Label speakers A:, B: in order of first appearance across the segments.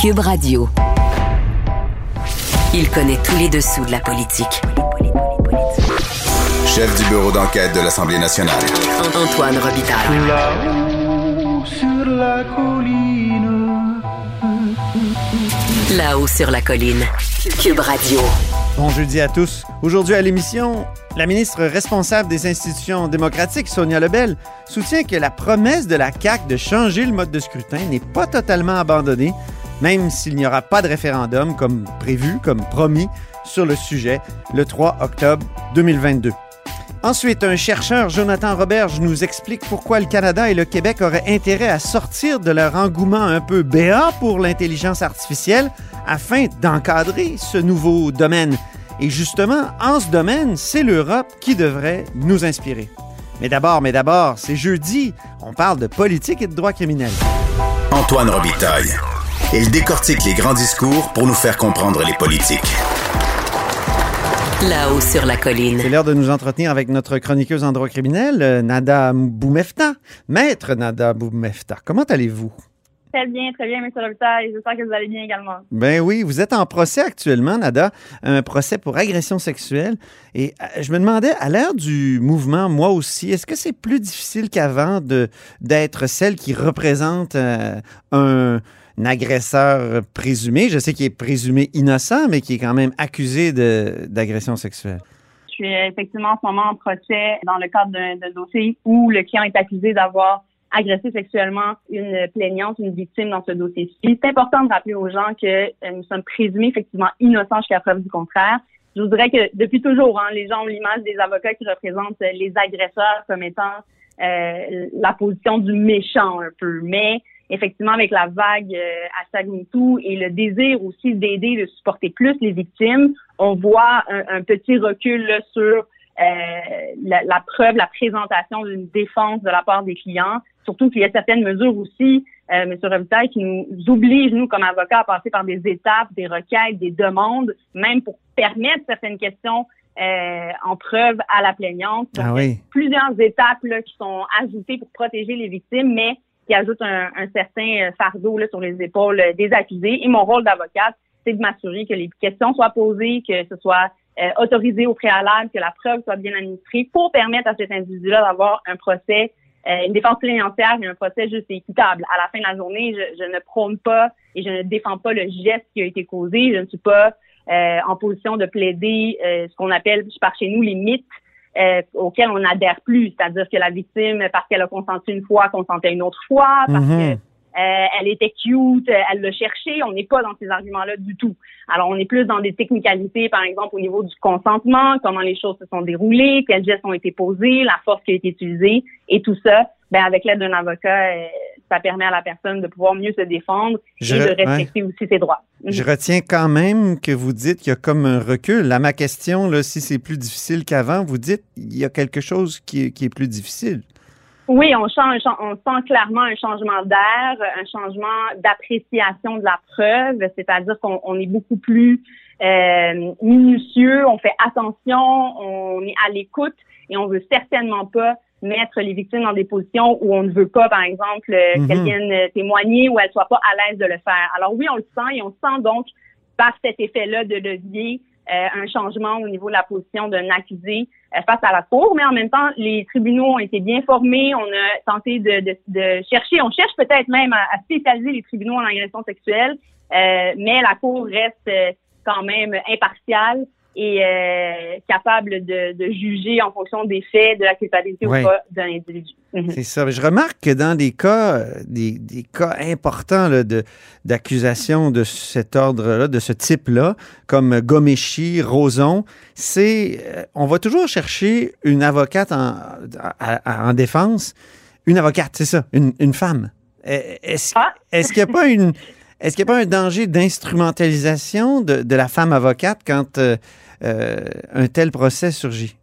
A: Cube Radio. Il connaît tous les dessous de la politique.
B: Chef du bureau d'enquête de l'Assemblée nationale.
A: Antoine Robitaille.
C: Là-haut sur la colline.
A: Là-haut sur la colline. Cube Radio.
D: Bon jeudi à tous. Aujourd'hui à l'émission, la ministre responsable des institutions démocratiques, Sonia Lebel, soutient que la promesse de la CAQ de changer le mode de scrutin n'est pas totalement abandonnée, même s'il n'y aura pas de référendum comme prévu, comme promis, sur le sujet le 3 octobre 2022. Ensuite, un chercheur, Jonathan Roberge, nous explique pourquoi le Canada et le Québec auraient intérêt à sortir de leur engouement un peu béat pour l'intelligence artificielle afin d'encadrer ce nouveau domaine. Et justement, en ce domaine, c'est l'Europe qui devrait nous inspirer. Mais d'abord, mais d'abord, c'est jeudi, on parle de politique et de droit criminel.
B: Antoine Robitaille. Il décortique les grands discours pour nous faire comprendre les politiques.
A: Là-haut sur la colline.
D: C'est l'heure de nous entretenir avec notre chroniqueuse en droit criminel, euh, Nada Boumefta. Maître Nada Boumefta, comment allez-vous?
E: Très bien, très bien, M. Robitaille. J'espère que vous allez bien également.
D: Ben oui, vous êtes en procès actuellement, Nada, un procès pour agression sexuelle. Et euh, je me demandais, à l'heure du mouvement, moi aussi, est-ce que c'est plus difficile qu'avant de d'être celle qui représente euh, un, un agresseur présumé, je sais qu'il est présumé innocent, mais qui est quand même accusé d'agression sexuelle?
E: Je suis effectivement en ce moment en procès dans le cadre d'un dossier où le client est accusé d'avoir agressé sexuellement une plaignante, une victime dans ce dossier-ci. C'est important de rappeler aux gens que euh, nous sommes présumés effectivement innocents jusqu'à preuve du contraire. Je vous dirais que depuis toujours, hein, les gens ont l'image des avocats qui représentent les agresseurs comme étant euh, la position du méchant un peu. Mais effectivement, avec la vague euh, hashtag MeToo et le désir aussi d'aider, de supporter plus les victimes, on voit un, un petit recul là, sur euh, la, la preuve, la présentation d'une défense de la part des clients. Surtout qu'il y a certaines mesures aussi, euh, M. Robitaille, qui nous obligent, nous, comme avocats, à passer par des étapes, des requêtes, des demandes, même pour permettre certaines questions euh, en preuve à la plaignante.
D: Ah oui.
E: Plusieurs étapes là, qui sont ajoutées pour protéger les victimes, mais qui ajoutent un, un certain euh, fardeau là, sur les épaules euh, des accusés. Et mon rôle d'avocate, c'est de m'assurer que les questions soient posées, que ce soit euh, autorisé au préalable, que la preuve soit bien administrée pour permettre à cet individu-là d'avoir un procès, euh, une défense plénière et un procès juste et équitable. À la fin de la journée, je, je ne prône pas et je ne défends pas le geste qui a été causé. Je ne suis pas euh, en position de plaider euh, ce qu'on appelle par chez nous les mythes euh, auxquels on n'adhère plus, c'est-à-dire que la victime, parce qu'elle a consenti une fois, consentait une autre fois, parce que euh, elle était cute, euh, elle l'a cherché. On n'est pas dans ces arguments-là du tout. Alors, on est plus dans des technicalités, par exemple, au niveau du consentement, comment les choses se sont déroulées, quels gestes ont été posés, la force qui a été utilisée, et tout ça, ben, avec l'aide d'un avocat, euh, ça permet à la personne de pouvoir mieux se défendre
D: Je-
E: et de respecter aussi ses droits.
D: Je retiens quand même que vous dites qu'il y a comme un recul. À ma question, là, si c'est plus difficile qu'avant, vous dites il y a quelque chose qui est, qui est plus difficile.
E: Oui, on, change, on sent clairement un changement d'air, un changement d'appréciation de la preuve, c'est-à-dire qu'on on est beaucoup plus euh, minutieux, on fait attention, on est à l'écoute et on veut certainement pas mettre les victimes dans des positions où on ne veut pas, par exemple, euh,
D: Mhm.
E: qu'elles viennent euh, témoigner ou elles soient pas à l'aise de le faire. Alors oui, on le sent et on sent donc par cet effet-là de levier euh, un changement au niveau de la position d'un accusé euh, face à la cour, mais en même temps, les tribunaux ont été bien formés. On a tenté de, de, de chercher, on cherche peut-être même à, à spécialiser les tribunaux en agression sexuelle, euh, mais la cour reste euh, quand même impartiale et euh, capable de, de juger en fonction des faits, de la culpabilité ou pas d'un individu. Mhm.
D: C'est ça. Je remarque que dans des cas, des, des cas importants là, de, d'accusation de cet ordre-là, de ce type-là, comme Gomeshi, Roson, c'est, euh, on va toujours chercher une avocate en, en défense. Une avocate, c'est ça, une, une femme. est-ce
E: Ah.
D: est-ce qu'il n'y a pas une est-ce qu'il n'y a pas un danger d'instrumentalisation de, de la femme avocate quand euh, un tel procès surgit?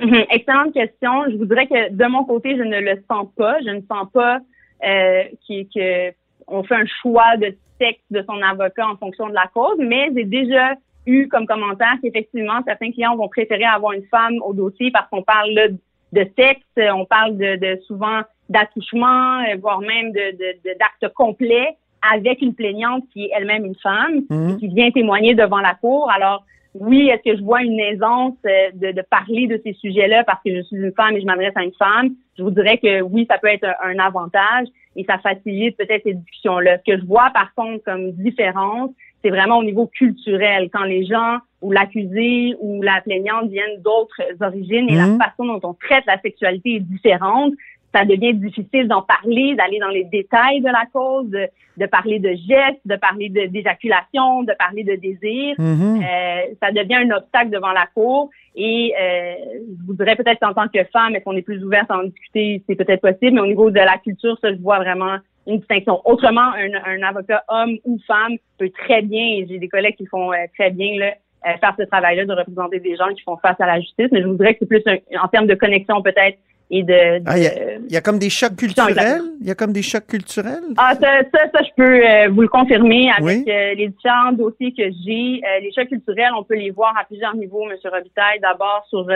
E: Mhm. Excellente question. Je vous dirais que de mon côté, je ne le sens pas. Je ne sens pas euh, qu'il- que on fait un choix de sexe de son avocat en fonction de la cause, mais j'ai déjà eu comme commentaire qu'effectivement, certains clients vont préférer avoir une femme au dossier parce qu'on parle là, de sexe, on parle de, de souvent d'attouchement, euh, voire même de, de, de- d'actes complets avec une plaignante qui est elle-même une femme
D: Mhm.
E: qui vient témoigner devant la cour. Alors, oui, est-ce que je vois une aisance euh, de, de parler de ces sujets-là parce que je suis une femme et je m'adresse à une femme? Je vous dirais que oui, ça peut être un, un avantage et ça facilite peut-être ces discussions-là. Ce que je vois, par contre, comme différence, c'est vraiment au niveau culturel. Quand les gens ou l'accusé ou la plaignante viennent d'autres origines et
D: Mhm.
E: la façon dont on traite la sexualité est différente, ça devient difficile d'en parler, d'aller dans les détails de la cause, de, de parler de gestes, de parler d'éjaculation, de parler de désir.
D: Mhm.
E: Euh, ça devient un obstacle devant la cour. Et euh, je vous dirais peut-être qu'en tant que femme, est-ce qu'on est plus ouverte à en discuter, c'est peut-être possible, mais au niveau de la culture, ça, je vois vraiment une distinction. Autrement, un, un avocat homme ou femme peut très bien, et j'ai des collègues qui font euh, très bien là, euh, faire ce travail-là de représenter des gens qui font face à la justice, mais je vous dirais que c'est plus un- en termes de connexion peut-être et de, de-
D: Ah, il y a- il y, a comme des chocs culturels? Il y a comme des chocs culturels?
E: ah, ça, ça, ça, je peux euh, vous le confirmer avec
D: Oui.
E: euh, les différents dossiers que j'ai. Euh, les chocs culturels, on peut les voir à plusieurs niveaux, M. Robitaille. D'abord, sur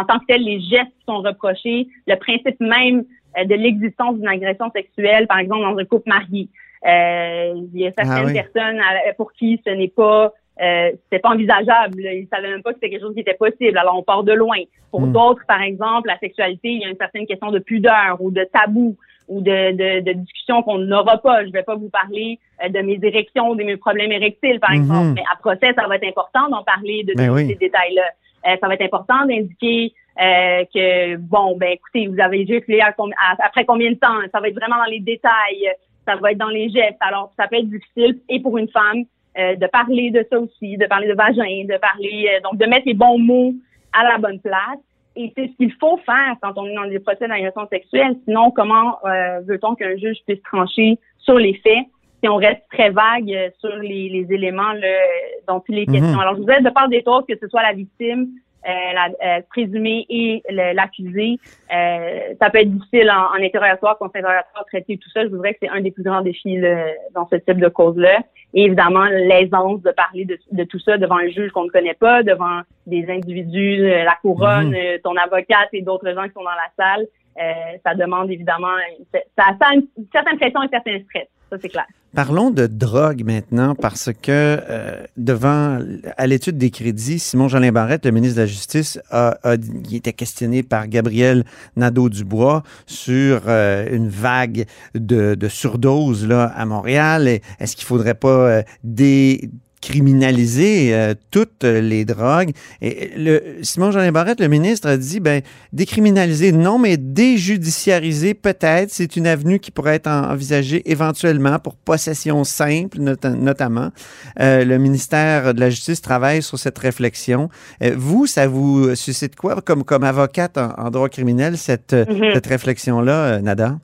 E: en tant que tel, les gestes qui sont reprochés, le principe même de l'existence d'une agression sexuelle, par exemple, dans un couple marié. Il y a certaines
D: Ah oui.
E: personnes pour qui ce n'est pas euh, c'était pas envisageable. Ils savaient même pas que c'était quelque chose qui était possible. Alors on part de loin. Pour
D: Mm.
E: d'autres, par exemple, la sexualité, il y a une certaine question de pudeur ou de tabou ou de, de, de discussion qu'on n'aura pas. Je vais pas vous parler euh, de mes érections, de mes problèmes érectiles, par
D: Mhm.
E: exemple. Mais à procès, ça va être important d'en parler de
D: Ben
E: tous
D: oui.
E: ces détails-là. Euh, ça va être important d'indiquer euh, que, bon, ben écoutez, vous avez à à- après combien de temps? Ça va être vraiment dans les détails. Ça va être dans les gestes. Alors, ça peut être difficile, et pour une femme, euh, de parler de ça aussi, de parler de vagin, de parler, euh, donc de mettre les bons mots à la bonne place. Et c'est ce qu'il faut faire quand on est dans des procès d'agression sexuelle. Sinon, comment euh, veut-on qu'un juge puisse trancher sur les faits si on reste très vague euh, sur les, les éléments là, dont il est
D: Mhm.
E: question? Alors, je vous aide de part des autres, que ce soit la victime, la euh, présumée et l'accusé. Euh, ça peut être difficile en, en interrogatoire, contre-interrogatoire, traiter tout ça. Je vous dirais que c'est un des plus grands défis là, dans ce type de cause-là. Et évidemment, l'aisance de parler de, de tout ça devant un juge qu'on ne connaît pas, devant des individus, euh, la couronne, euh, ton avocate et d'autres gens qui sont dans la salle. Euh, ça demande évidemment, ça, ça a une, une certaine pression et un certain stress. C'est clair.
D: Parlons de drogue maintenant, parce que euh, devant, à l'étude des crédits, Simon-Jolin Barrette, le ministre de la Justice, a, a- il était questionné par Gabriel Nadeau-Dubois sur euh, une vague de, de surdose là, à Montréal. Est-ce qu'il faudrait pas euh, décriminaliser euh, toutes les drogues? Et le, Simon-Jolin Barrette, le ministre, a dit, ben, décriminaliser, non, mais déjudiciariser, peut-être, c'est une avenue qui pourrait être en- envisagée éventuellement pour possession simple, nota- notamment. Euh, le ministère de la Justice travaille sur cette réflexion. Euh, vous, ça vous suscite quoi comme, comme avocate en, en droit criminel, cette, euh,
E: Mhm.
D: cette réflexion-là, euh, Nada?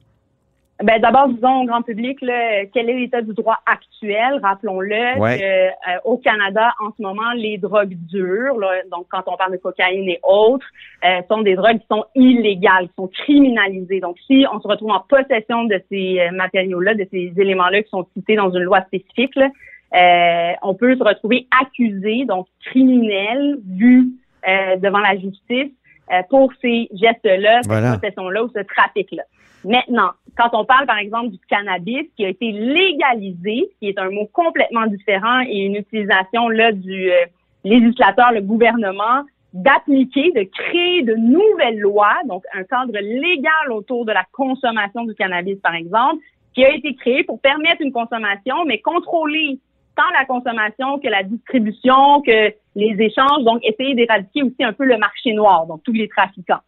E: Ben, d'abord, disons au grand public, là, quel est l'état du droit actuel? Rappelons-le
D: Ouais.
E: euh, au Canada, en ce moment, les drogues dures, là, donc quand on parle de cocaïne et autres, euh, sont des drogues qui sont illégales, qui sont criminalisées. Donc, si on se retrouve en possession de ces euh, matériaux-là, de ces éléments-là qui sont cités dans une loi spécifique, là, euh, on peut se retrouver accusé, donc criminel, vu euh, devant la justice euh, pour ces gestes-là,
D: Voilà.
E: cette possession-là ou ce trafic-là. Maintenant, quand on parle, par exemple, du cannabis qui a été légalisé, qui est un mot complètement différent et une utilisation là du euh, législateur, le gouvernement, d'appliquer, de créer de nouvelles lois, donc un cadre légal autour de la consommation du cannabis, par exemple, qui a été créé pour permettre une consommation, mais contrôler tant la consommation que la distribution, que les échanges, donc essayer d'éradiquer aussi un peu le marché noir, donc tous les trafiquants.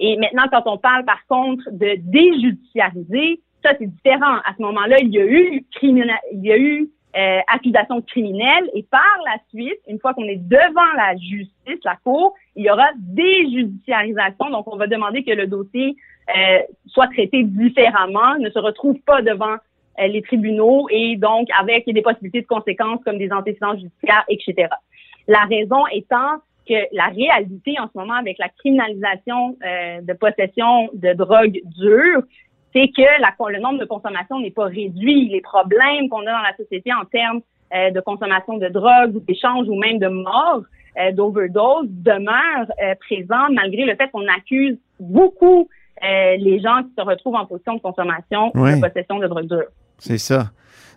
E: Et maintenant, quand on parle par contre de déjudiciariser, ça c'est différent. À ce moment-là, il y a eu il y a eu euh, accusation criminelle et par la suite, une fois qu'on est devant la justice, la cour, il y aura déjudiciarisation. Donc, on va demander que le dossier euh, soient traités différemment, ne se retrouvent pas devant euh, les tribunaux et donc avec des possibilités de conséquences comme des antécédents judiciaires, etc. La raison étant que la réalité en ce moment avec la criminalisation euh, de possession de drogue dure, c'est que la, le nombre de consommations n'est pas réduit. Les problèmes qu'on a dans la société en termes euh, de consommation de drogue d'échange ou même de mort, euh, d'overdose, demeurent présents malgré le fait qu'on accuse beaucoup les gens qui se retrouvent en position de consommation ou de possession de drogue dure.
D: C'est ça.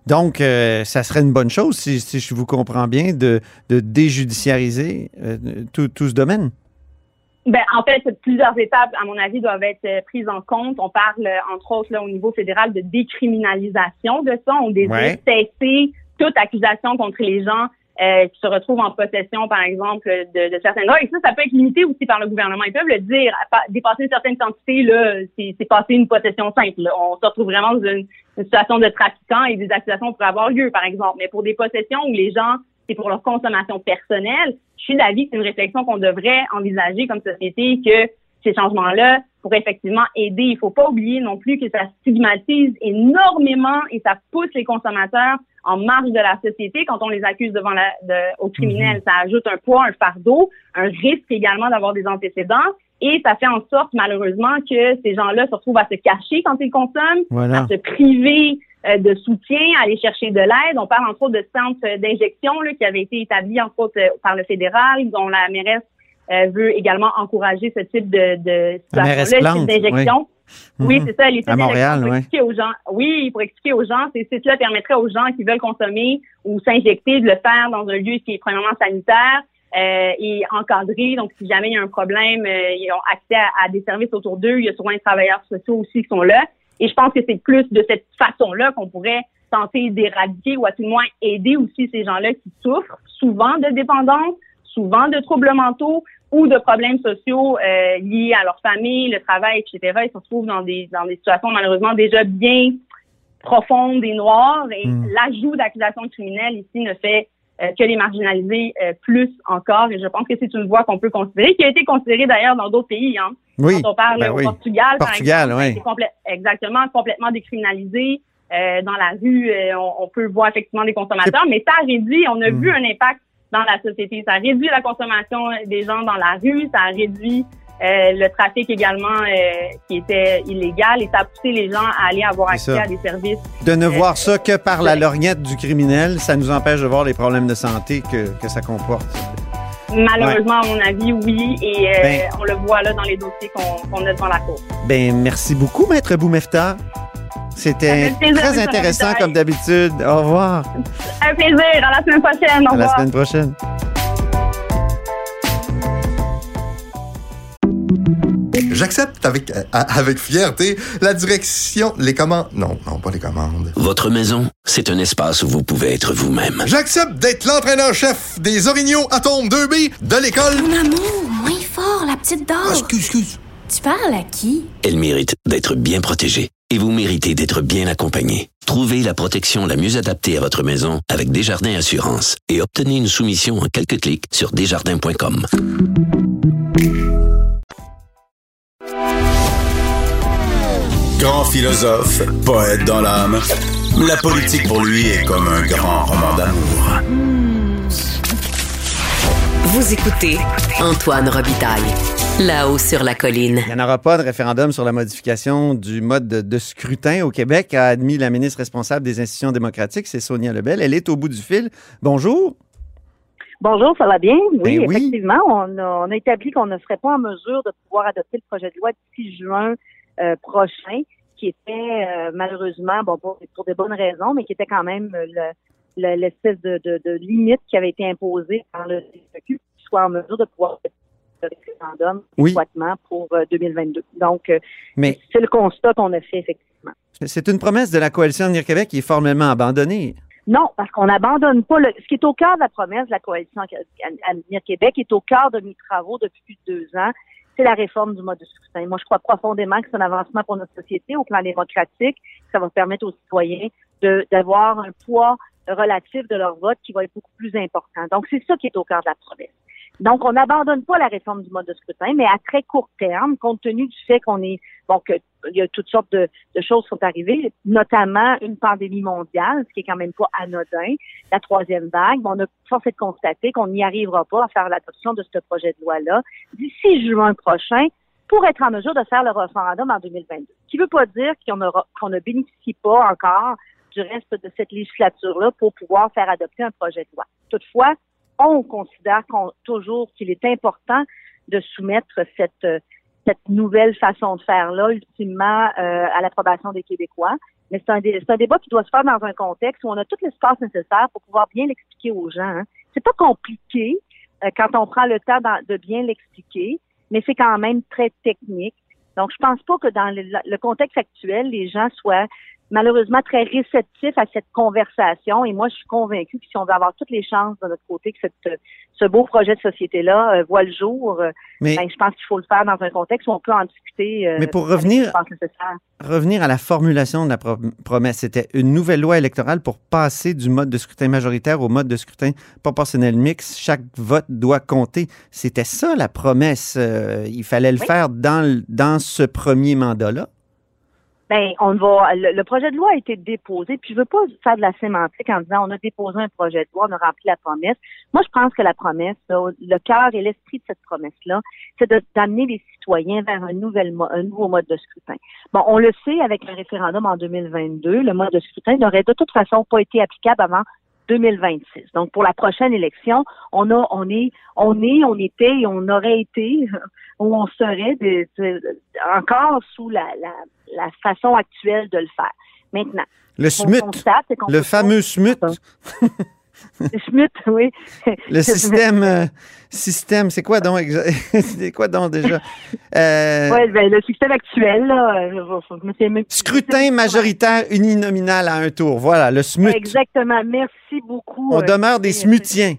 D: Donc, ça serait une bonne chose, si, si, je vous comprends bien, de, de déjudiciariser tout, tout ce domaine.
E: Ben, en fait, plusieurs étapes, à mon avis, doivent être euh, prises en compte. On parle, euh, entre autres, là, au niveau fédéral, de décriminalisation de ça. On désire cesser toute accusation contre les gens euh, qui se retrouvent en possession, par exemple, de, de, certaines drogues. Et ça, ça peut être limité aussi par le gouvernement. Ils peuvent le dire. Dépasser une certaine quantité, là, c'est passer une possession simple. On se retrouve vraiment dans une, une situation de trafiquant et des accusations pourraient avoir lieu, par exemple. Mais pour des possessions où les gens c'est pour leur consommation personnelle. Je suis d'avis que c'est une réflexion qu'on devrait envisager comme société que ces changements-là pourraient effectivement aider. Il faut pas oublier non plus que ça stigmatise énormément et ça pousse les consommateurs en marge de la société quand on les accuse devant la, de, aux criminels. Mm-hmm. Ça ajoute un poids, un fardeau, un risque également d'avoir des antécédents et ça fait en sorte malheureusement que ces gens-là se retrouvent à se cacher quand ils consomment, à se priver euh, de soutien, aller chercher de l'aide. On parle entre autres de centres d'injection qui avaient été établis entre autres euh, par le fédéral, dont la mairesse euh, veut également encourager ce type de, de situation d'injection. Oui,
D: mhm.
E: c'est ça, les
D: à Montréal,
E: pour expliquer aux gens. Oui, pour expliquer aux gens, ces sites-là permettraient aux gens qui veulent consommer ou s'injecter de le faire dans un lieu qui est premièrement sanitaire, euh, et encadré. Donc, si jamais il y a un problème, ils ont accès à, à des services autour d'eux. Il y a souvent des travailleurs sociaux aussi qui sont là. Et je pense que c'est plus de cette façon-là qu'on pourrait tenter d'éradiquer ou à tout le moins aider aussi ces gens-là qui souffrent souvent de dépendance, souvent de troubles mentaux ou de problèmes sociaux euh, liés à leur famille, le travail, etc. Ils se retrouvent dans des dans des situations malheureusement déjà bien profondes et noires. Et hmm. l'ajout d'accusations criminelles ici ne fait euh, que les marginaliser euh, plus encore. Et je pense que c'est une voie qu'on peut considérer, qui a été considérée d'ailleurs dans d'autres pays. Hein.
D: Oui.
E: Quand on parle
D: ben
E: au Portugal,
D: Portugal
E: par exemple,
D: oui.
E: exactement complètement décriminalisé. Dans la rue, on, peut voir effectivement des consommateurs, mais ça réduit, on a hmm. vu un impact dans la société. Ça réduit la consommation des gens dans la rue, ça a réduit euh, le trafic également euh, qui était illégal et ça a poussé les gens à aller avoir accès à des services.
D: De ne voir ça que par la lorgnette du criminel, ça nous empêche de voir les problèmes de santé que, que ça comporte.
E: Malheureusement, à mon avis, oui, et euh, ben- on le voit là dans les dossiers qu'on a devant la cour.
D: Ben, merci beaucoup, Maître Boumefta. C'était très intéressant comme d'habitude. Au revoir.
E: Un plaisir. À la semaine prochaine. Au revoir.
D: À la semaine prochaine.
F: J'accepte avec, euh, avec fierté la direction, les commandes. Non, non, pas les commandes.
G: Votre maison, c'est un espace où vous pouvez être vous-même.
F: J'accepte d'être l'entraîneur-chef des Orignaux Atomes 2B de l'école.
H: Mon amour, moins fort, la petite dame.
F: Ah, excuse, excuse.
H: Tu parles à qui?
G: Elle mérite d'être bien protégée. Et vous méritez d'être bien accompagné. Trouvez la protection la mieux adaptée à votre maison avec Desjardins Assurance et obtenez une soumission en quelques clics sur desjardins.com.
B: Grand philosophe, poète dans l'âme, la politique pour lui est comme un grand roman d'amour.
A: Vous écoutez Antoine Robitaille, là-haut sur la colline.
D: Il n'y en aura pas de référendum sur la modification du mode de, scrutin au Québec, a admis la ministre responsable des institutions démocratiques, c'est Sonia Lebel. Elle est au bout du fil. Bonjour.
I: Bonjour, ça va bien? Oui,
D: Ben oui.
I: effectivement. On a, on a établi qu'on ne serait pas en mesure de pouvoir adopter le projet de loi d'ici juin euh, prochain, qui était euh, malheureusement, bon, pour, pour des bonnes raisons, mais qui était quand même euh, le- l'espèce de, de, de limite qui avait été imposée par le CQ, qui soit en mesure de pouvoir faire le référendum
D: Oui.
I: pour euh, 2022. Donc, euh,
D: Mais
I: c'est le constat qu'on a fait, effectivement.
D: c'est une promesse de la coalition Avenir Québec qui est formellement abandonnée.
I: Non, parce qu'on n'abandonne pas le. Ce qui est au cœur de la promesse de la coalition Avenir Québec est au cœur de mes travaux depuis plus de deux ans. C'est la réforme du mode de scrutin. Moi, je crois profondément que c'est un avancement pour notre société au plan démocratique. Ça va permettre aux citoyens d'avoir un poids relatif de leur vote qui va être beaucoup plus important. Donc, c'est ça qui est au cœur de la promesse. Donc, on n'abandonne pas la réforme du mode de scrutin, mais à très court terme, compte tenu du fait qu'on est, bon, qu'il y a toutes sortes de, choses qui sont arrivées, notamment une pandémie mondiale, ce qui est quand même pas anodin, la troisième vague. on a forcé de constater qu'on n'y arrivera pas à faire l'adoption de ce projet de loi-là d'ici juin prochain pour être en mesure de faire le référendum en 2022. Ce qui ne veut pas dire qu'on ne bénéficie pas encore du reste de cette législature-là pour pouvoir faire adopter un projet de loi. Toutefois, on considère toujours qu'il est important de soumettre cette, cette nouvelle façon de faire-là, ultimement, euh, à l'approbation des Québécois. Mais c'est un, un, débat qui doit se faire dans un contexte où on a tout l'espace nécessaire pour pouvoir bien l'expliquer aux gens. Hein. C'est pas compliqué euh, quand on prend le temps de bien l'expliquer, mais c'est quand même très technique. Donc, je pense pas que dans le contexte actuel, les gens soient malheureusement très réceptif à cette conversation. Et moi, je suis convaincue que si on veut avoir toutes les chances de notre côté que cette, ce beau projet de société-là euh, voit le jour, euh, ben, je pense qu'il faut le faire dans un contexte où on peut en discuter.
D: Euh, mais pour revenir, revenir à la formulation de la promesse, c'était une nouvelle loi électorale pour passer du mode de scrutin majoritaire au mode de scrutin proportionnel mix. Chaque vote doit compter. C'était ça la promesse. il fallait le faire dans, dans ce premier mandat-là?
I: Ben, on va. Le, projet de loi a été déposé, puis je veux pas faire de la sémantique en disant on a déposé un projet de loi, on a rempli la promesse. Moi, je pense que la promesse, le cœur et l'esprit de cette promesse-là, c'est d'amener les citoyens vers un, nouvel, un nouveau mode de scrutin. Bon, on le sait avec le référendum en 2022, le mode de scrutin n'aurait de toute façon pas été applicable avant 2026. Donc pour la prochaine élection, on a, on est, on est, on était et on aurait été où on serait encore sous la, la, la, façon actuelle de le faire. Maintenant,
D: le SMUT, le fameux SMUT.
I: Le SMUT, oui.
D: Le système, euh, système, c'est quoi donc C'est quoi donc déjà?
I: Euh, Oui, ben, le système actuel, là,
D: euh, Scrutin majoritaire uninominal à un tour. Voilà, le SMUT.
I: Exactement. Merci beaucoup.
D: On demeure des smutiens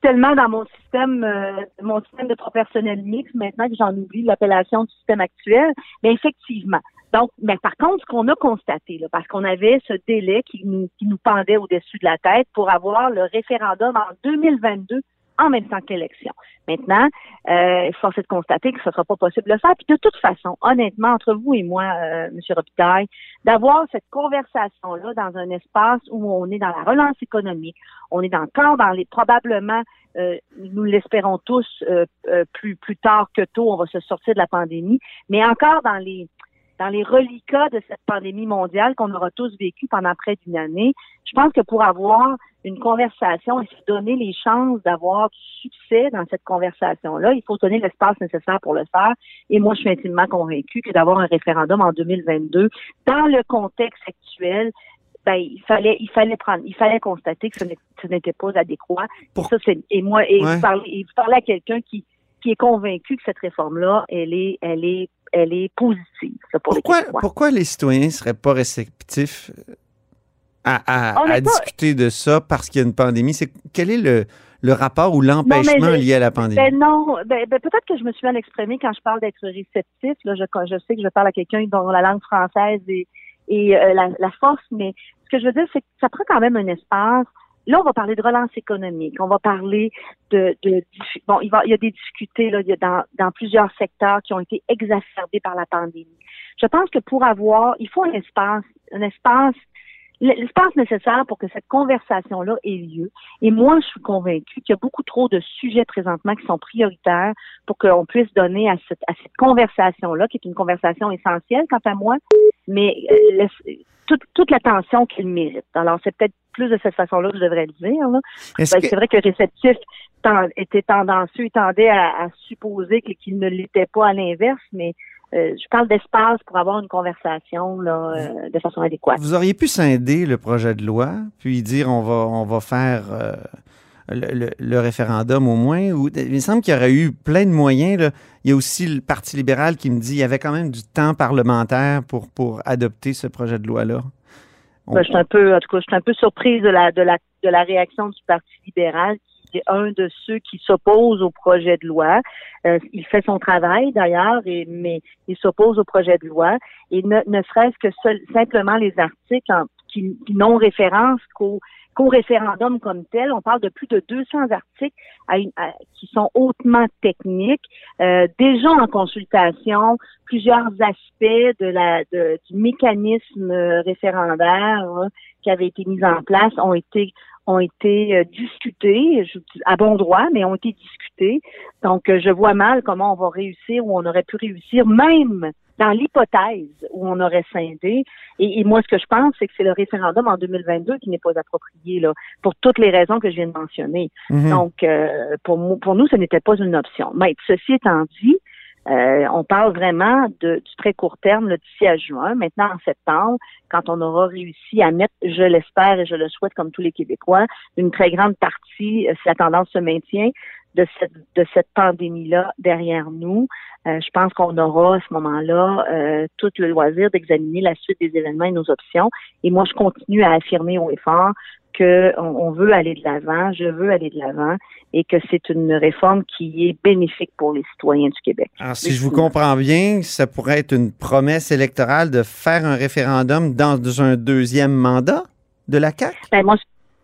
I: tellement dans mon système, euh, mon système de proportionnel mix maintenant que j'en oublie l'appellation du système actuel. Mais effectivement. Donc, mais par contre, ce qu'on a constaté, là, parce qu'on avait ce délai qui nous, qui nous pendait au-dessus de la tête pour avoir le référendum en 2022 en même temps que l'élection. Maintenant, euh, il faut de constater que ce ne sera pas possible de le faire. Puis de toute façon, honnêtement, entre vous et moi, euh, M. Robitaille, d'avoir cette conversation-là dans un espace où on est dans la relance économique, on est encore dans les probablement, euh, nous l'espérons tous, euh, euh, plus plus tard que tôt, on va se sortir de la pandémie, mais encore dans les dans les reliquats de cette pandémie mondiale qu'on aura tous vécu pendant près d'une année, je pense que pour avoir une conversation et se donner les chances d'avoir du succès dans cette conversation-là, il faut donner l'espace nécessaire pour le faire. Et moi, je suis intimement convaincue que d'avoir un référendum en 2022, dans le contexte actuel, ben, il fallait, il fallait prendre, il fallait constater que ce n'était pas adéquat. Pour... Ça, et moi, et vous parlez, à quelqu'un qui, qui est convaincu que cette réforme-là, elle est, elle est elle est positive pour
D: pourquoi, les Pourquoi les citoyens ne seraient pas réceptifs à, discuter de ça parce qu'il y a une pandémie? C'est, quel est le, le rapport ou l'empêchement lié à la pandémie?
I: Ben non, ben, ben, peut-être que je me suis mal exprimée quand je parle d'être réceptif. Là, je, je sais que je parle à quelqu'un dont la langue française est, euh, la, la, force, mais ce que je veux dire, c'est que ça prend quand même un espace Là, on va parler de relance économique. On va parler de, de bon, il, va, il y a des difficultés là, dans, dans plusieurs secteurs qui ont été exacerbés par la pandémie. Je pense que pour avoir, il faut un espace, un espace l'espace nécessaire pour que cette conversation-là ait lieu. Et moi, je suis convaincue qu'il y a beaucoup trop de sujets présentement qui sont prioritaires pour qu'on puisse donner à cette, à cette conversation-là, qui est une conversation essentielle quant à moi, mais euh, toute, toute l'attention qu'il mérite. Alors, c'est peut-être plus de cette façon-là que je devrais le dire. Ben, c'est vrai que le réceptif était tendancieux, il tendait à, à supposer qu'il ne l'était pas à l'inverse, mais euh, je parle d'espace pour avoir une conversation là, euh, de façon adéquate.
D: Vous auriez pu scinder le projet de loi, puis dire on va on va faire euh, le, référendum au moins. Ou, il me semble qu'il y aurait eu plein de moyens. Là. Il y a aussi le Parti libéral qui me dit qu'il y avait quand même du temps parlementaire pour, pour adopter ce projet de loi-là.
I: Ben, je suis un peu, en tout cas, je suis un peu surprise de la, de la, de la réaction du Parti libéral qui est un de ceux qui s'oppose au projet de loi. Euh, il fait son travail d'ailleurs, mais il s'oppose au projet de loi. Et ne, ne serait-ce que seul, simplement les articles, qui, qui n'ont référence qu'au qu'au référendum comme tel. On parle de plus de 200 articles à une- à- qui sont hautement techniques, euh, déjà en consultation, plusieurs aspects de la de- du mécanisme référendaire hein, qui avait été mis en place ont été ont été euh, discutés, à bon droit, mais ont été discutés. Donc, euh, je vois mal comment on va réussir ou on aurait pu réussir, même dans l'hypothèse où on aurait scindé. Et, et moi, ce que je pense, c'est que c'est le référendum en 2022 qui n'est pas approprié, là, pour toutes les raisons que je viens de mentionner.
J: Mhm.
I: Donc, euh, pour, pour nous, ce n'était pas une option. Mais ceci étant dit, euh, on parle vraiment de, du très court terme, d'ici à juin. Maintenant, en septembre, quand on aura réussi à mettre, je l'espère et je le souhaite comme tous les Québécois, une très grande partie, euh, si la tendance se maintient, de cette, de cette pandémie-là derrière nous, euh, je pense qu'on aura à ce moment-là euh, tout le loisir d'examiner la suite des événements et nos options. Et moi, je continue à affirmer haut et fort qu'on on veut aller de l'avant, je veux aller de l'avant et que c'est une réforme qui est bénéfique pour les citoyens du Québec.
D: Alors, si je vous comprends bien, ça pourrait être une promesse électorale de faire un référendum dans un deuxième mandat de la CAQ?
I: Ben, moi,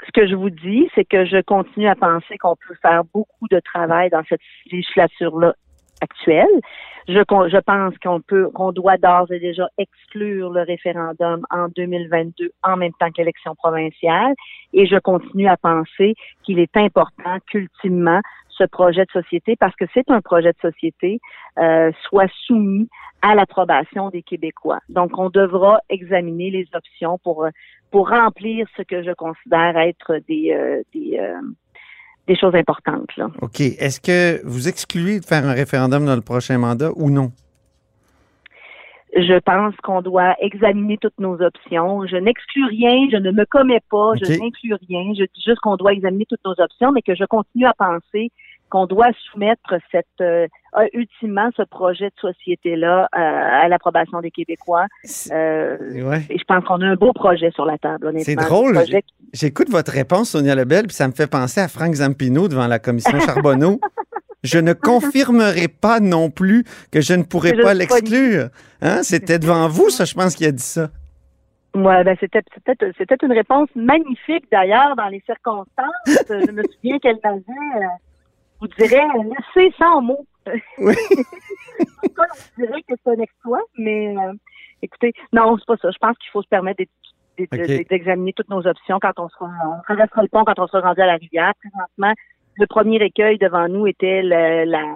I: ce que je vous dis, c'est que je continue à penser qu'on peut faire beaucoup de travail dans cette législature-là actuelle. Je, pense qu'on peut, qu'on doit d'ores et déjà exclure le référendum en 2022 en même temps qu'élection provinciale. Et je continue à penser qu'il est important qu'ultimement ce projet de société, parce que c'est un projet de société, euh, soit soumis à l'approbation des Québécois. Donc, on devra examiner les options pour euh, pour remplir ce que je considère être des euh, des, euh, des choses importantes. Là.
D: OK. Est-ce que vous excluez de faire un référendum dans le prochain mandat ou non?
I: Je pense qu'on doit examiner toutes nos options. Je n'exclus rien, je ne me commets pas, je n'inclus rien. Je dis juste qu'on doit examiner toutes nos options, mais que je continue à penser qu'on doit soumettre cette euh, ultimement ce projet de société-là euh, à l'approbation des Québécois. Euh,
D: Ouais.
I: Et je pense qu'on a un beau projet sur la table.
D: C'est drôle. J'écoute votre réponse, Sonia Lebel, puis ça me fait penser à Frank Zampino devant la commission Charbonneau. Je ne confirmerai pas non plus que je ne pourrai
I: je
D: pas l'exclure. Hein? C'était devant vous, ça, je pense, qu'il a dit ça.
I: Ouais, ben c'était une réponse magnifique d'ailleurs dans les circonstances. je me souviens qu'elle m'avait, euh, vous direz, laissé sans mots.
D: Oui.
I: Pas, on dirait que c'est un exploit, mais euh, écoutez, non, c'est pas ça. Je pense qu'il faut se permettre d'examiner toutes nos options quand on sera, on traversera le pont quand on sera rendu à la rivière. Présentement, le premier écueil devant nous était le- la,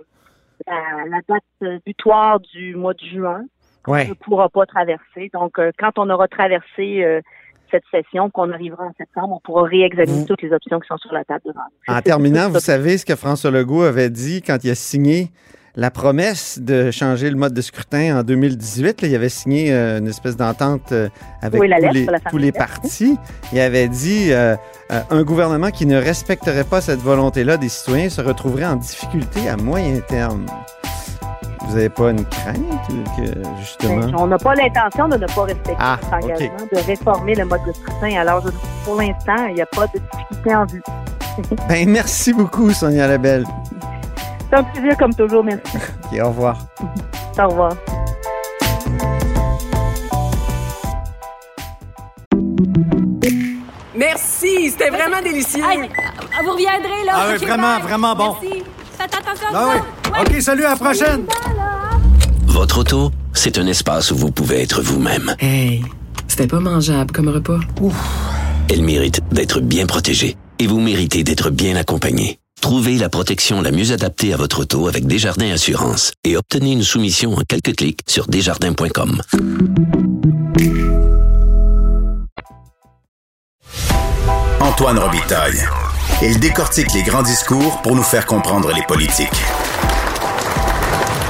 I: la, la date butoir du mois de juin
D: Ouais.
I: ne pourra pas traverser. Donc, euh, quand on aura traversé euh, cette session, qu'on arrivera en septembre, on pourra réexaminer toutes les options qui sont sur la table devant nous.
D: En terminant, vous savez ce que François Legault avait dit quand il a signé la promesse de changer le mode de scrutin en 2018. là, il avait signé euh, une espèce d'entente euh, avec
I: Oui,
D: tous, les, tous partis. Il avait dit euh, un gouvernement qui ne respecterait pas cette volonté-là des citoyens se retrouverait en difficulté à moyen terme. Vous n'avez pas une crainte que, justement?
I: Mais on n'a pas l'intention de ne pas respecter
D: Ah,
I: cet engagement, de réformer le mode de scrutin. Alors, je- pour l'instant, il n'y a pas de difficulté en vue.
D: Ben, merci beaucoup, Sonia Labelle.
I: C'est un plaisir comme toujours. Merci.
D: Ok, au revoir.
I: Au revoir.
K: Merci, c'était vraiment délicieux.
L: Hey, vous reviendrez, là.
M: Ah oui, vraiment,
L: bye.
M: vraiment bon.
L: Merci. Faites attention à
M: Ah
L: vous
M: ouais. OK, salut, à la prochaine.
G: Votre auto, c'est un espace où vous pouvez être vous-même.
K: Hey, c'était pas mangeable comme repas.
G: Elle mérite d'être bien protégée et vous méritez d'être bien accompagné. Trouvez la protection la mieux adaptée à votre auto avec Desjardins Assurance et obtenez une soumission en quelques clics sur desjardins.com.
B: Antoine Robitaille. Il décortique les grands discours pour nous faire comprendre les politiques.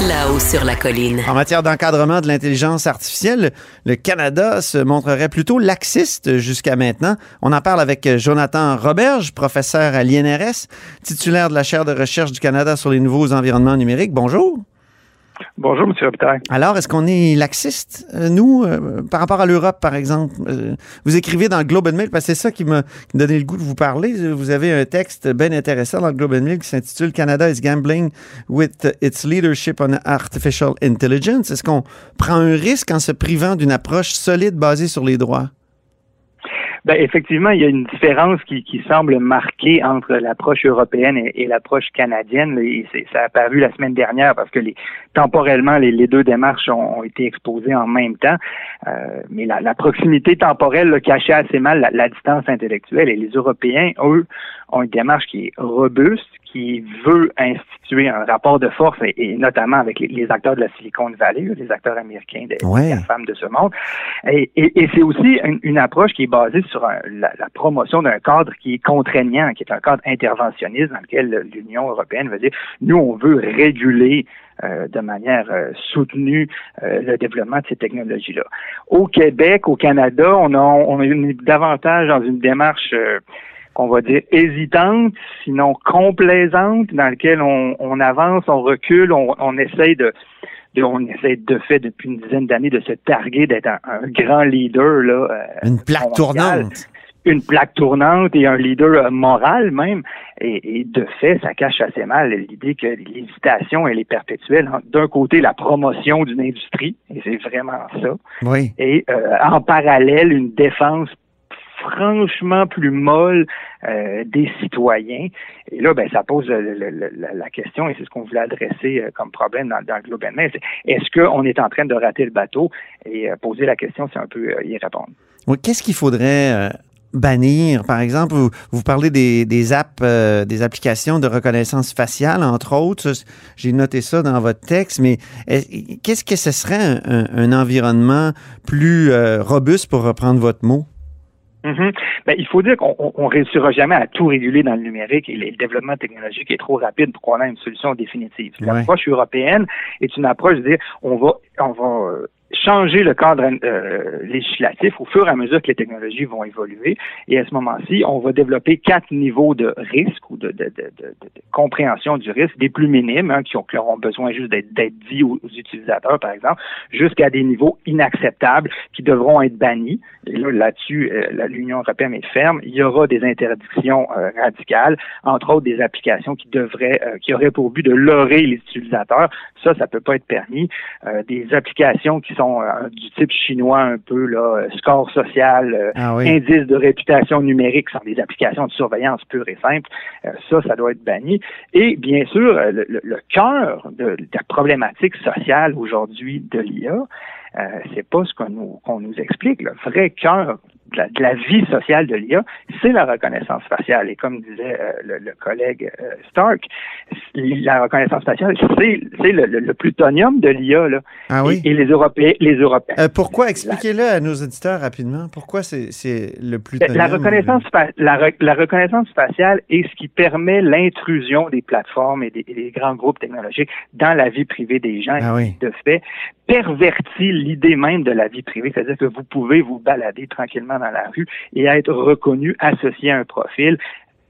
A: Là-haut sur la colline.
D: En matière d'encadrement de l'intelligence artificielle, le Canada se montrerait plutôt laxiste jusqu'à maintenant. On en parle avec Jonathan Roberge, professeur à l'INRS, titulaire de la chaire de recherche du Canada sur les nouveaux environnements numériques. Bonjour.
N: Bonjour, M. Robitaille.
D: Alors, est-ce qu'on est laxiste, euh, nous, euh, par rapport à l'Europe, par exemple? Euh, vous écrivez dans le Globe and Mail, parce que c'est ça qui m'a donné le goût de vous parler. Vous avez un texte bien intéressant dans le Globe and Mail qui s'intitule Canada is gambling with its leadership on artificial intelligence. Est-ce qu'on prend un risque en se privant d'une approche solide basée sur les droits?
N: Ben, effectivement, il y a une différence qui, qui semble marquée entre l'approche européenne et, et l'approche canadienne. Ça a apparu la semaine dernière parce que les, temporellement, les, les deux démarches ont, ont été exposées en même temps. Euh, mais la, la proximité temporelle là, cachait assez mal la, la distance intellectuelle. Et les Européens, eux, ont une démarche qui est robuste, qui veut instituer un rapport de force, et, et notamment avec les, les acteurs de la Silicon Valley, les acteurs américains, des,
D: Ouais.
N: des femmes de ce monde. Et, et- et c'est aussi une, une approche qui est basée sur un- la, la promotion d'un cadre qui est contraignant, qui est un cadre interventionniste dans lequel l'Union européenne veut dire, nous, on veut réguler euh, de manière euh, soutenue euh, le développement de ces technologies-là. Au Québec, au Canada, on, a, on est davantage dans une démarche qu'on va dire hésitante, sinon complaisante, dans laquelle on, on avance, on recule, on, on essaye de, de- on essaie de fait depuis une dizaine d'années de se targuer d'être un, un grand leader là. euh,
D: Une plaque
N: mondial.
D: tournante.
N: Une plaque tournante et un leader euh, moral même. Et, et de fait, ça cache assez mal l'idée que l'hésitation, elle est perpétuelle. D'un côté, la promotion d'une industrie, et c'est vraiment ça
D: Oui.
N: et euh, en parallèle une défense franchement plus molle euh, des citoyens. Et là, ben, ça pose la, question, et c'est ce qu'on voulait adresser euh, comme problème dans, dans le est-ce qu'on est en train de rater le bateau? Et euh, poser la question, c'est un peu y répondre.
D: Oui, Qu'est-ce qu'il faudrait bannir? Par exemple, vous, parlez des, apps, des applications de reconnaissance faciale, entre autres. J'ai noté ça dans votre texte, mais est- qu'est-ce que ce serait un, environnement plus robuste, pour reprendre votre mot?
N: Mhm. Ben, il faut dire qu'on on, on réussira jamais à tout réguler dans le numérique et le développement technologique est trop rapide pour qu'on ait une solution définitive.
D: Ouais.
N: L'approche européenne est une approche de dire on va on va euh, changer le cadre euh, législatif au fur et à mesure que les technologies vont évoluer et à ce moment-ci, on va développer quatre niveaux de risque ou de, de, de, de- compréhension du risque, des plus minimes, hein, qui, ont, qui auront besoin juste d'être dit aux, aux utilisateurs, par exemple, jusqu'à des niveaux inacceptables qui devront être bannis. Et là, là-dessus, euh, la- l'Union européenne est ferme. Il y aura des interdictions euh, radicales, entre autres des applications qui devraient, euh, qui auraient pour but de leurrer les utilisateurs. Ça, ça peut pas être permis. Euh, des applications qui sont euh, du type chinois un peu, là, euh, score social, euh,
D: Ah oui.
N: indice de réputation numérique, sont des applications de surveillance pure et simple. Euh, ça, ça doit être banni. Et bien sûr, le, cœur de, de la problématique sociale aujourd'hui de l'IA, c'est pas ce qu'on nous, qu'on nous explique. Le vrai cœur de la, de la vie sociale de l'IA, c'est la reconnaissance faciale. Et comme disait euh, le, le collègue euh, Stark, la reconnaissance faciale, c'est, c'est le, le- le plutonium de l'IA. Là.
D: Ah oui?
N: Et, et les Européens, les Européens.
D: Euh, pourquoi? Expliquez-le à nos auditeurs rapidement. Pourquoi c'est c'est le
N: Ben, La reconnaissance, fa- la, re- la reconnaissance faciale est ce qui permet l'intrusion des plateformes et des, et des grands groupes technologiques dans la vie privée des gens.
D: Ah oui.
N: De fait, pervertit l'idée même de la vie privée, c'est-à-dire que vous pouvez vous balader tranquillement dans la rue et être reconnu, associé à un profil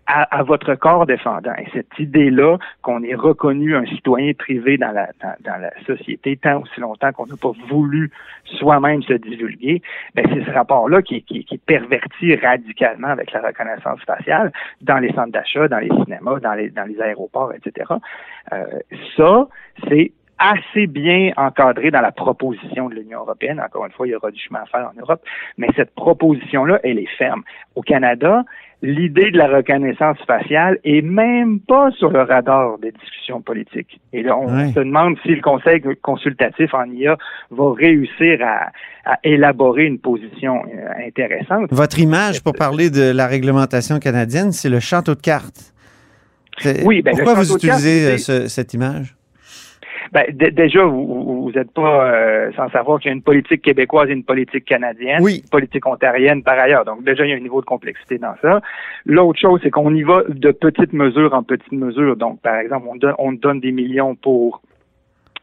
N: à, votre corps défendant. Et cette idée-là qu'on est reconnu un citoyen privé dans la, dans, la société tant aussi longtemps qu'on n'a pas voulu soi-même se divulguer, ben c'est ce rapport-là qui, qui, qui est perverti radicalement avec la reconnaissance faciale dans les centres d'achat, dans les cinémas, dans les, dans les aéroports, etc. Euh, ça, c'est assez bien encadré dans la proposition de l'Union européenne. Encore une fois, il y aura du chemin à faire en Europe, mais cette proposition-là, elle est ferme. Au Canada, l'idée de la reconnaissance faciale est même pas sur le radar des discussions politiques. Et là, on se demande si le Conseil consultatif en IA va réussir à, à élaborer une position euh, intéressante.
D: Votre image pour parler de la réglementation canadienne, c'est le château de cartes.
N: Oui, ben,
D: Pourquoi vous
N: cartes,
D: utilisez euh, ce- cette image?
N: Ben, déjà, vous n'êtes pas euh, sans savoir qu'il y a une politique québécoise et une politique canadienne,
D: Oui.
N: une politique ontarienne par ailleurs. Donc déjà, il y a un niveau de complexité dans ça. L'autre chose, c'est qu'on y va de petites mesures en petites mesures. Donc, par exemple, on donne, on donne des millions pour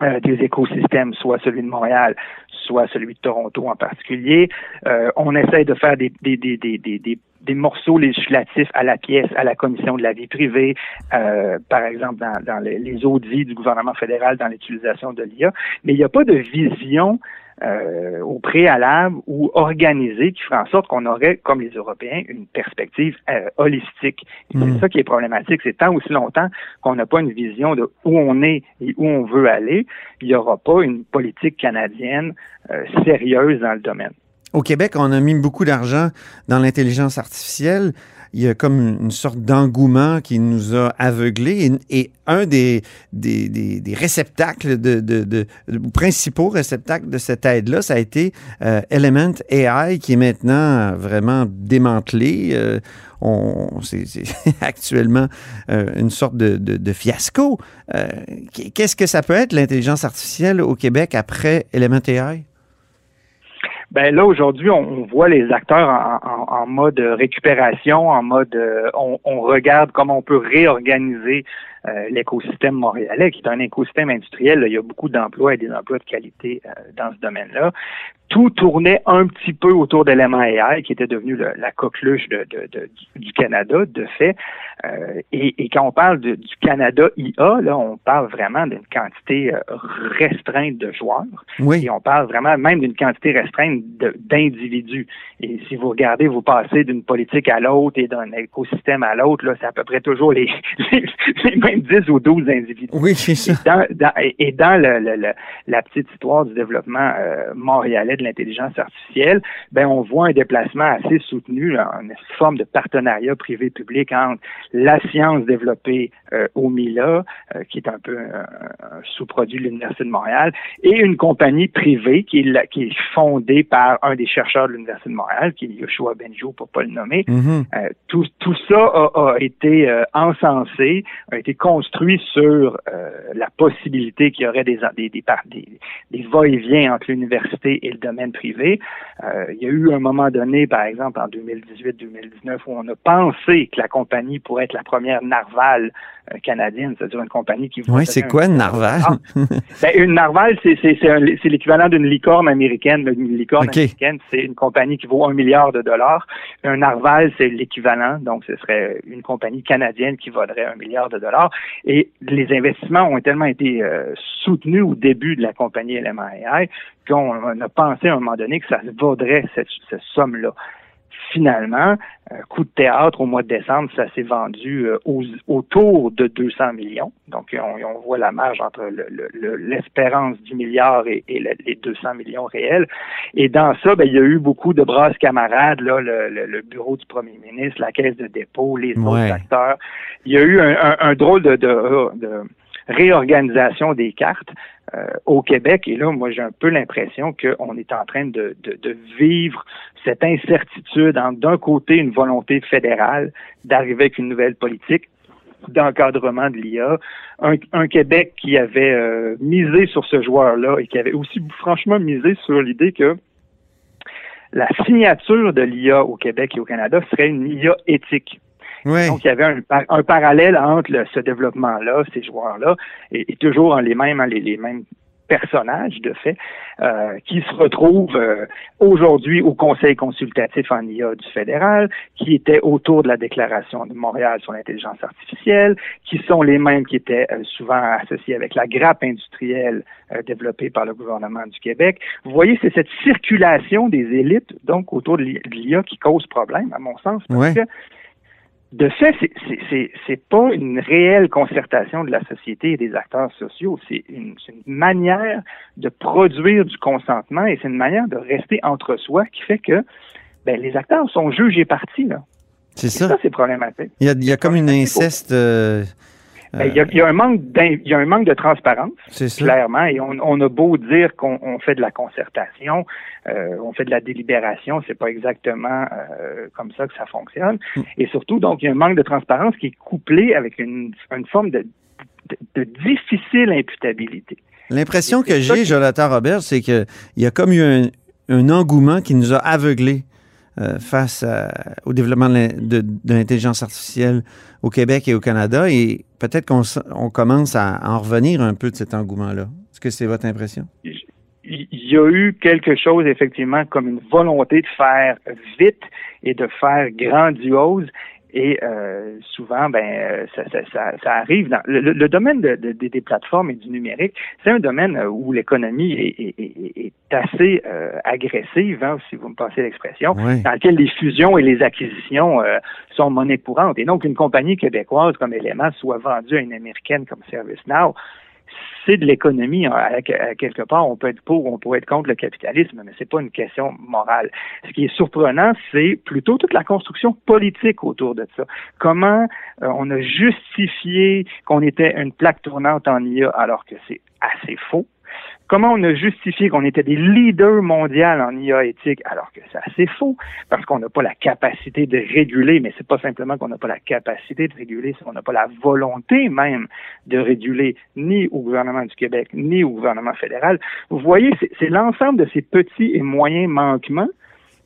N: euh, des écosystèmes, soit celui de Montréal, soit celui de Toronto en particulier. Euh, on essaie de faire des, des, des, des, des, des morceaux législatifs à la pièce, à la commission de la vie privée, euh, par exemple dans, dans les, les audits du gouvernement fédéral dans l'utilisation de l'IA, mais il n'y a pas de vision euh, au préalable ou organisée qui ferait en sorte qu'on aurait, comme les Européens, une perspective euh, holistique. Et
D: Mm.
N: C'est ça qui est problématique. C'est tant aussi longtemps qu'on n'a pas une vision de où on est et où on veut aller, il n'y aura pas une politique canadienne euh, sérieuse dans le domaine.
D: Au Québec, on a mis beaucoup d'argent dans l'intelligence artificielle. Il y a comme une sorte d'engouement qui nous a aveuglés. Et, un des, des, des, des réceptacles, de, de, de, principaux réceptacles de cette aide-là, ça a été euh, Element AI, qui est maintenant vraiment démantelé. Euh, c'est actuellement euh, une sorte de, de, de fiasco. Euh, qu'est-ce que ça peut être, l'intelligence artificielle au Québec après Element AI?
N: Ben là aujourd'hui, on, on voit les acteurs en, en- en mode récupération, en mode euh, on, on regarde comment on peut réorganiser euh, l'écosystème montréalais, qui est un écosystème industriel. là. il y a beaucoup d'emplois et des emplois de qualité euh, dans ce domaine-là. Tout tournait un petit peu autour de l'MAI, qui était devenu le- la coqueluche de, de- de- du, Canada, de fait. Euh, et, et quand on parle du Canada IA, là, on parle vraiment d'une quantité euh, restreinte de joueurs.
D: Oui.
N: Et on parle vraiment même d'une quantité restreinte d'individus. Et si vous regardez, vous passez d'une politique à l'autre et d'un écosystème à l'autre, là, c'est à peu près toujours les, les, les mêmes 10 ou 12 individus.
D: Oui, c'est ça.
N: Et dans, dans- et- et dans le- le- le- la petite histoire du développement euh, montréalais de l'intelligence artificielle, ben on voit un déplacement assez soutenu, là, une forme de partenariat privé-public entre la science développée euh, au MILA, euh, qui est un peu un, un sous-produit de l'Université de Montréal, et une compagnie privée qui est, qui est fondée par un des chercheurs de l'Université de Montréal, qui est Yoshua Benjo, pour pas le nommer.
D: Mhm.
N: Euh, tout, tout ça a, a été euh, encensé, a été construit sur euh, la possibilité qu'il y aurait des, des, des, des, va-et-vient entre l'université et le domaine privé. Euh, il y a eu un moment donné, par exemple en 2018-2019, où on a pensé que la compagnie pourrait être la première narval canadienne, c'est-à-dire une compagnie qui... va
D: Oui, c'est
N: un-
D: quoi une narval?
N: Ah, ben, une narval, c'est l'équivalent d'une licorne américaine. Une licorne
D: OK.
N: américaine, c'est une compagnie qui vaut un milliard de dollars. Un narval, c'est l'équivalent. Donc, ce serait une compagnie canadienne qui vaudrait un milliard de dollars. Et les investissements ont tellement été euh, soutenus au début de la compagnie LMAI qu'on on a pensé à un moment donné que ça vaudrait cette, cette somme-là. Finalement, euh, coup de théâtre au mois de décembre, ça s'est vendu euh, aux- autour de 200 millions. Donc, on, on voit la marge entre le- le- le- l'espérance du milliard et, et le- les 200 millions réels. Et dans ça, ben, il y a eu beaucoup de brasses camarades, là, le, bureau du premier ministre, la caisse de dépôt, les
D: Ouais.
N: autres acteurs. Il y a eu un, un- un drôle de, de- de réorganisation des cartes au Québec. Et là, moi, j'ai un peu l'impression qu'on est en train de, vivre cette incertitude entre d'un côté une volonté fédérale d'arriver avec une nouvelle politique d'encadrement de l'IA, un, un Québec qui avait euh, misé sur ce joueur-là et qui avait aussi franchement misé sur l'idée que la signature de l'IA au Québec et au Canada serait une IA éthique.
D: Oui.
N: Donc, il y avait un, par- un parallèle entre le- ce développement-là, ces joueurs-là, et, et toujours en les mêmes, hein, les, les mêmes personnages, de fait, euh, qui se retrouvent euh, aujourd'hui au Conseil consultatif en IA du fédéral, qui était autour de la déclaration de Montréal sur l'intelligence artificielle, qui sont les mêmes qui étaient euh, souvent associés avec la grappe industrielle euh, développée par le gouvernement du Québec. Vous voyez, c'est cette circulation des élites, donc autour de l'I- de l'IA, qui cause problème, à mon sens, parce
D: Ouais.
N: que de fait, c'est- c'est- c'est c'est pas une réelle concertation de la société et des acteurs sociaux. C'est une, une manière de produire du consentement et c'est une manière de rester entre soi qui fait que ben, les acteurs sont juges et partis. Là.
D: C'est ça.
N: ça, c'est problématique.
D: Il y a, il y a comme une inceste. euh,
N: Il y, a, il y a un manque il y a un manque de transparence, clairement, et on, on a beau dire qu'on on fait de la concertation, euh, on fait de la délibération, c'est pas exactement euh, comme ça que ça fonctionne.
D: Mm.
N: Et surtout, donc, il y a un manque de transparence qui est couplé avec une, une forme de, de, de difficile imputabilité.
D: L'impression que j'ai, Jonathan Robert, c'est qu'il y a comme eu un, un engouement qui nous a aveuglés euh, face au développement de l'in- de, de l'intelligence artificielle au Québec et au Canada. Et peut-être qu'on commence à en revenir un peu de cet engouement-là. Est-ce que c'est votre impression?
N: il y a eu quelque chose effectivement comme une volonté de faire vite et de faire grandiose. Et euh, souvent, ben, euh, ça, ça, ça, ça arrive dans le, le- domaine de- de- des plateformes et du numérique. C'est un domaine euh, où l'économie est, est- est- est assez euh, agressive, hein, si vous me passez l'expression,
D: Ouais.
N: dans lequel les fusions et les acquisitions euh, sont monnaie courante. Et donc, une compagnie québécoise comme Element soit vendue à une américaine comme ServiceNow, c'est de l'économie. À, quelque part, on peut être pour, on pourrait être contre le capitalisme, mais c'est pas une question morale. Ce qui est surprenant, c'est plutôt toute la construction politique autour de ça. Comment euh, on a justifié qu'on était une plaque tournante en IA alors que c'est assez faux? Comment on a justifié qu'on était des leaders mondiaux en IA éthique alors que c'est assez faux? Parce qu'on n'a pas la capacité de réguler, mais c'est pas simplement qu'on n'a pas la capacité de réguler, c'est qu'on n'a pas la volonté même de réguler ni au gouvernement du Québec ni au gouvernement fédéral. Vous voyez, c'est l'ensemble de ces petits et moyens manquements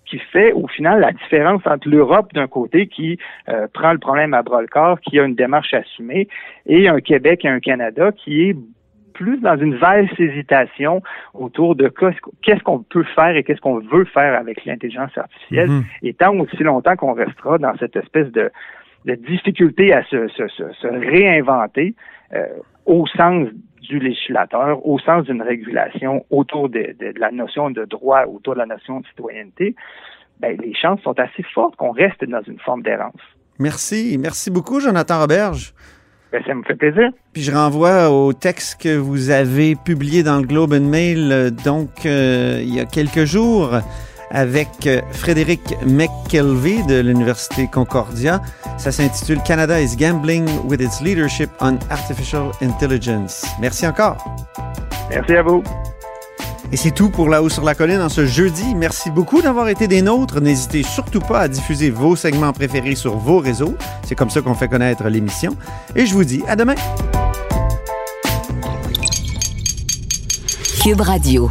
N: qui fait au final la différence entre l'Europe d'un côté qui euh, prend le problème à bras le corps, qui a une démarche assumée, et un Québec et un Canada qui est plus dans une valse hésitation autour de qu'est-ce qu'on peut faire et qu'est-ce qu'on veut faire avec l'intelligence artificielle, mm-hmm. et tant aussi longtemps qu'on restera dans cette espèce de, difficulté à se, réinventer euh, au sens du législateur, au sens d'une régulation autour de, la notion de droit, autour de la notion de citoyenneté, ben, les chances sont assez fortes qu'on reste dans une forme d'errance.
D: Merci. Merci beaucoup, Jonathan Roberge.
N: Ben, ça me fait plaisir.
D: Puis je renvoie au texte que vous avez publié dans le Globe and Mail, euh, donc euh, il y a quelques jours, avec euh, Frédéric McKelvey de l'Université Concordia. Ça s'intitule Canada is gambling with its leadership on artificial intelligence. Merci encore.
N: Merci à vous.
D: Et c'est tout pour La Haut sur la Colline en ce jeudi. Merci beaucoup d'avoir été des nôtres. N'hésitez surtout pas à diffuser vos segments préférés sur vos réseaux. C'est comme ça qu'on fait connaître l'émission. Et je vous dis à demain.
A: Cube Radio.